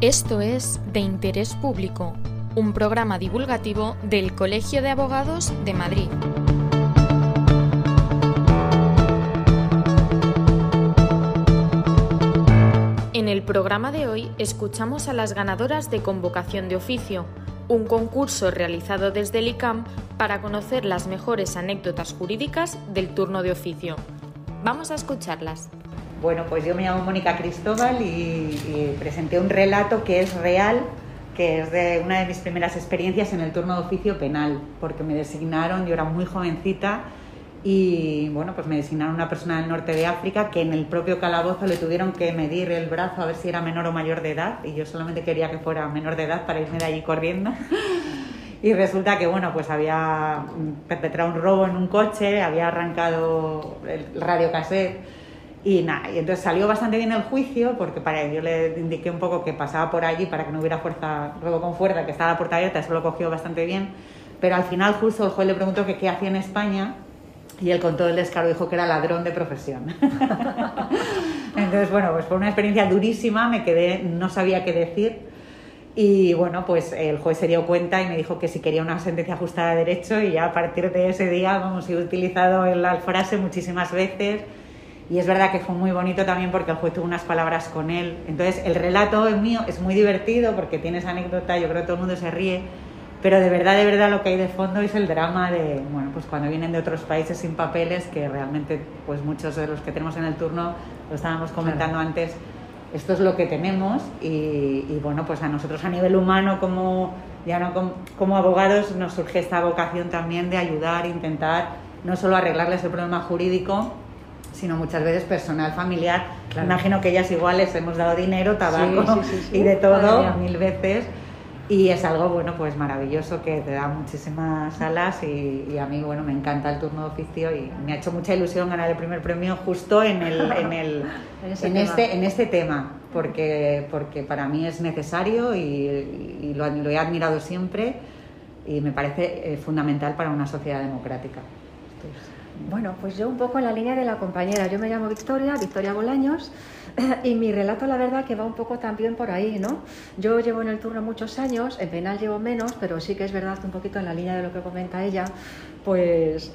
Esto es De Interés Público, un programa divulgativo del Colegio de Abogados de Madrid. En el programa de hoy escuchamos a las ganadoras de Convocación de Oficio, un concurso realizado desde el ICAM para conocer las mejores anécdotas jurídicas del turno de oficio. Vamos a escucharlas. Bueno, pues yo me llamo Mónica Cristóbal y, presenté un relato que es real, que es de una de mis primeras experiencias en el turno de oficio penal, porque me designaron, yo era muy jovencita, y bueno, pues me designaron una persona del norte de África que en el propio calabozo le tuvieron que medir el brazo a ver si era menor o mayor de edad, y yo solamente quería que fuera menor de edad para irme de allí corriendo. Y resulta que, bueno, pues había perpetrado un robo en un coche, había arrancado el radio cassette y nada, y entonces salió bastante bien el juicio, porque para yo le indiqué un poco que pasaba por allí para que no hubiera fuerza, luego con fuerza, que estaba la puerta abierta, eso lo cogió bastante bien. Pero al final, justo el juez le preguntó que qué hacía en España, y él con todo el descaro dijo que era ladrón de profesión. entonces, bueno, pues fue una experiencia durísima, me quedé, no sabía qué decir. Y bueno, pues el juez se dio cuenta y me dijo que si quería una sentencia ajustada a derecho, y ya a partir de ese día, vamos, he utilizado la frase muchísimas veces y es verdad que fue muy bonito también porque el juez tuvo unas palabras con él. Entonces, el relato es mío es muy divertido porque tiene esa anécdota, yo creo que todo el mundo se ríe, pero de verdad, de verdad lo que hay de fondo es el drama de, bueno, pues cuando vienen de otros países sin papeles, que realmente, pues muchos de los que tenemos en el turno, lo estábamos comentando antes, esto es lo que tenemos y, bueno, pues a nosotros a nivel humano como, ya no como, como abogados nos surge esta vocación también de ayudar, intentar no solo arreglarles el problema jurídico, sino muchas veces personal, familiar. Imagino que ellas iguales hemos dado dinero, tabaco y de todo mil veces. Y es algo, bueno, pues maravilloso que te da muchísimas alas y, a mí, bueno, me encanta el turno de oficio y me ha hecho mucha ilusión ganar el primer premio justo en, el, en, el, en, este, en este tema, porque, porque para mí es necesario y, lo, he admirado siempre y me parece eh, fundamental para una sociedad democrática. Bueno, pues yo un poco en la línea de la compañera. Yo me llamo Victoria, Victoria Bolaños, y mi relato la verdad que va un poco también por ahí, ¿no? Yo llevo en el turno muchos años, en penal llevo menos, pero sí que es verdad que un poquito en la línea de lo que comenta ella, pues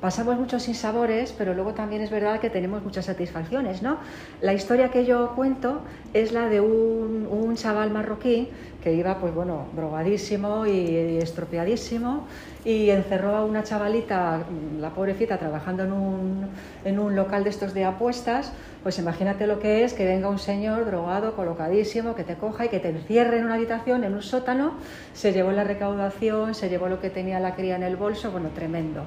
pasamos muchos sinsabores, pero luego también es verdad que tenemos muchas satisfacciones, ¿no? La historia que yo cuento es la de un, un chaval marroquí que iba, pues bueno, drogadísimo y estropeadísimo y encerró a una chavalita, la pobrecita, trabajando en un, en un local de estos de apuestas, pues imagínate lo que es que venga un señor drogado, colocadísimo, que te coja y que te encierre en una habitación, en un sótano, se llevó la recaudación, se llevó lo que tenía la cría en el bolso, bueno, tremendo.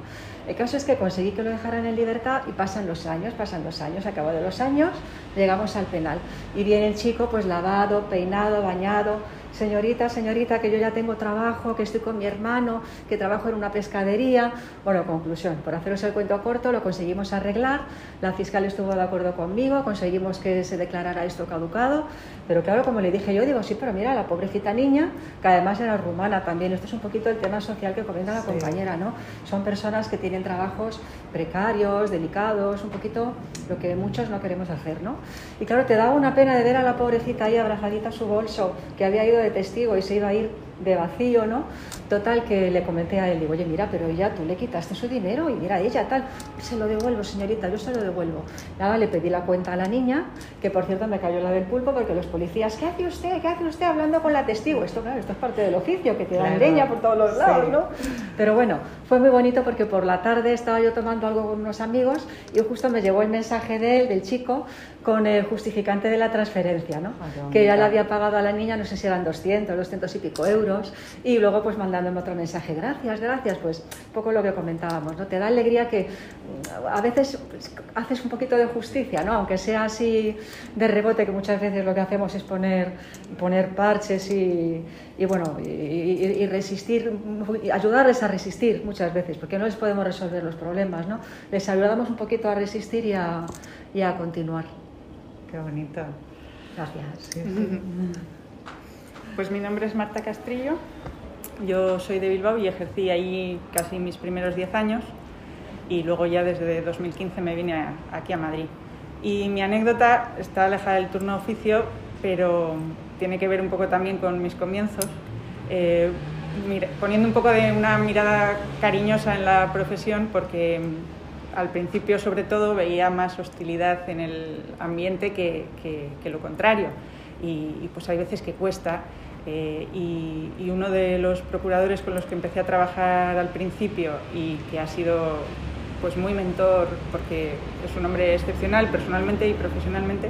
El caso es que conseguí que lo dejaran en libertad y pasan los años, pasan los años, a cabo de los años llegamos al penal y viene el chico pues lavado, peinado, bañado, señorita, señorita, que yo ya tengo trabajo, que estoy con mi hermano, que trabajo en una pescadería. Bueno, conclusión, por haceros el cuento corto, lo conseguimos arreglar, la fiscal estuvo de acuerdo conmigo, conseguimos que se declarara esto caducado, pero claro, como le dije yo, digo, sí, pero mira, la pobrecita niña, que además era rumana también, esto es un poquito el tema social que comenta la compañera, ¿no? Son personas que tienen trabajos precarios, delicados, un poquito lo que muchos no queremos hacer, ¿no? Y claro, te daba una pena de ver a la pobrecita ahí abrazadita a su bolso, que había ido de testigo y se iba a ir de vacío, ¿no? Total que le comenté a él, digo, oye, mira, pero ya tú le quitaste su dinero y mira, ella tal, se lo devuelvo, señorita, yo se lo devuelvo. Nada, le pedí la cuenta a la niña, que por cierto me cayó la del pulpo porque los policías, ¿qué hace usted? ¿Qué hace usted hablando con la testigo? Esto, claro, esto es parte del oficio, que te dan leña por todos los lados, ¿no? Pero bueno, fue muy bonito porque por la tarde estaba yo tomando algo con unos amigos y justo me llegó el mensaje de él, del chico, con el justificante de la transferencia, ¿no? Que ya le había pagado a la niña, no sé si eran 200, 200 y pico euros, y luego pues mandándome otro mensaje, gracias, gracias, pues un poco lo que comentábamos, ¿no? Te da alegría que mm, a veces haces un poquito de justicia, ¿no? Aunque sea así de rebote, que muchas veces lo que hacemos es poner, poner parches y, y bueno, y, resistir, ayudarles a resistir muchas veces, porque no les podemos resolver los problemas, ¿no? Les ayudamos un poquito a resistir y a, y a continuar. Qué bonito. Gracias. Pues mi nombre es Marta Castrillo, yo soy de Bilbao y ejercí ahí casi mis primeros 10 años y luego ya desde 2015 me vine aquí a Madrid. Y mi anécdota está alejada del turno de oficio, pero tiene que ver un poco también con mis comienzos, eh, poniendo un poco de una mirada cariñosa en la profesión, porque al principio sobre todo veía más hostilidad en el ambiente que, lo contrario. Y, pues hay veces que cuesta. Eh, y, uno de los procuradores con los que empecé a trabajar al principio y que ha sido pues muy mentor porque es un hombre excepcional personalmente y profesionalmente,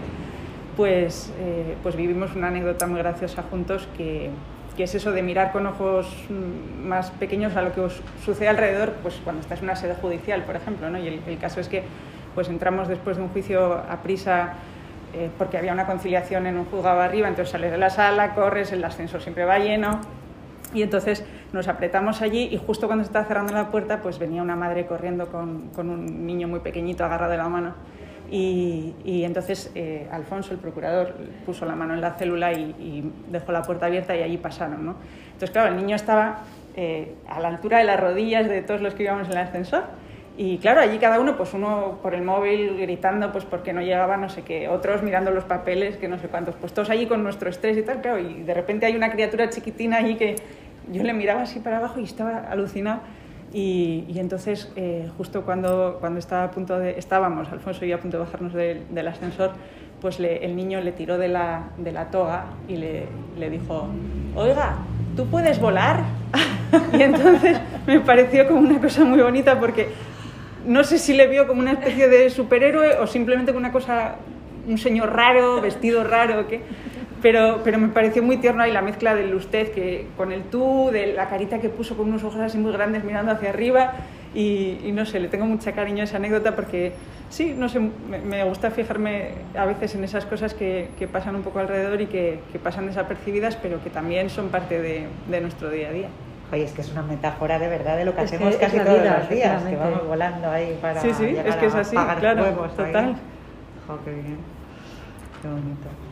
pues, eh, pues vivimos una anécdota muy graciosa juntos que, que, es eso de mirar con ojos más pequeños a lo que os sucede alrededor, pues cuando estás en una sede judicial, por ejemplo, ¿no? Y el, caso es que pues entramos después de un juicio a prisa eh, porque había una conciliación en un juzgado arriba, entonces sales de la sala, corres, el ascensor siempre va lleno y entonces nos apretamos allí y justo cuando se estaba cerrando la puerta pues venía una madre corriendo con, un niño muy pequeñito agarrado de la mano y, entonces eh, Alfonso, el procurador, puso la mano en la célula y, dejó la puerta abierta y allí pasaron. ¿no? Entonces, claro, el niño estaba eh, a la altura de las rodillas de todos los que íbamos en el ascensor. Y claro, allí cada uno, pues uno por el móvil gritando, pues porque no llegaba no sé qué, otros mirando los papeles, que no sé cuántos, pues todos allí con nuestro estrés y tal, claro, y de repente hay una criatura chiquitina allí que yo le miraba así para abajo y estaba alucinado y, entonces, eh, justo cuando, cuando estaba a punto de, estábamos, Alfonso y yo a punto de bajarnos del ascensor, pues el niño le tiró de la, de la toga y le, le dijo, oiga, ¿tú puedes volar? y entonces me pareció como una cosa muy bonita porque no sé si le vio como una especie de superhéroe o simplemente como una cosa, un señor raro, vestido raro, ¿qué? Pero, pero me pareció muy tierno ahí la mezcla del usted que, con el tú, de la carita que puso con unos ojos así muy grandes mirando hacia arriba. Y, no sé, le tengo mucha cariño a esa anécdota porque sí, no sé, me, gusta fijarme a veces en esas cosas que, que pasan un poco alrededor y que, que, pasan desapercibidas, pero que también son parte de, de, nuestro día a día. Oye, es que es una metáfora de verdad de lo que hacemos casi todos los días, que vamos volando ahí para sí, sí, es que es así, claro, total. qué bien, qué bonito.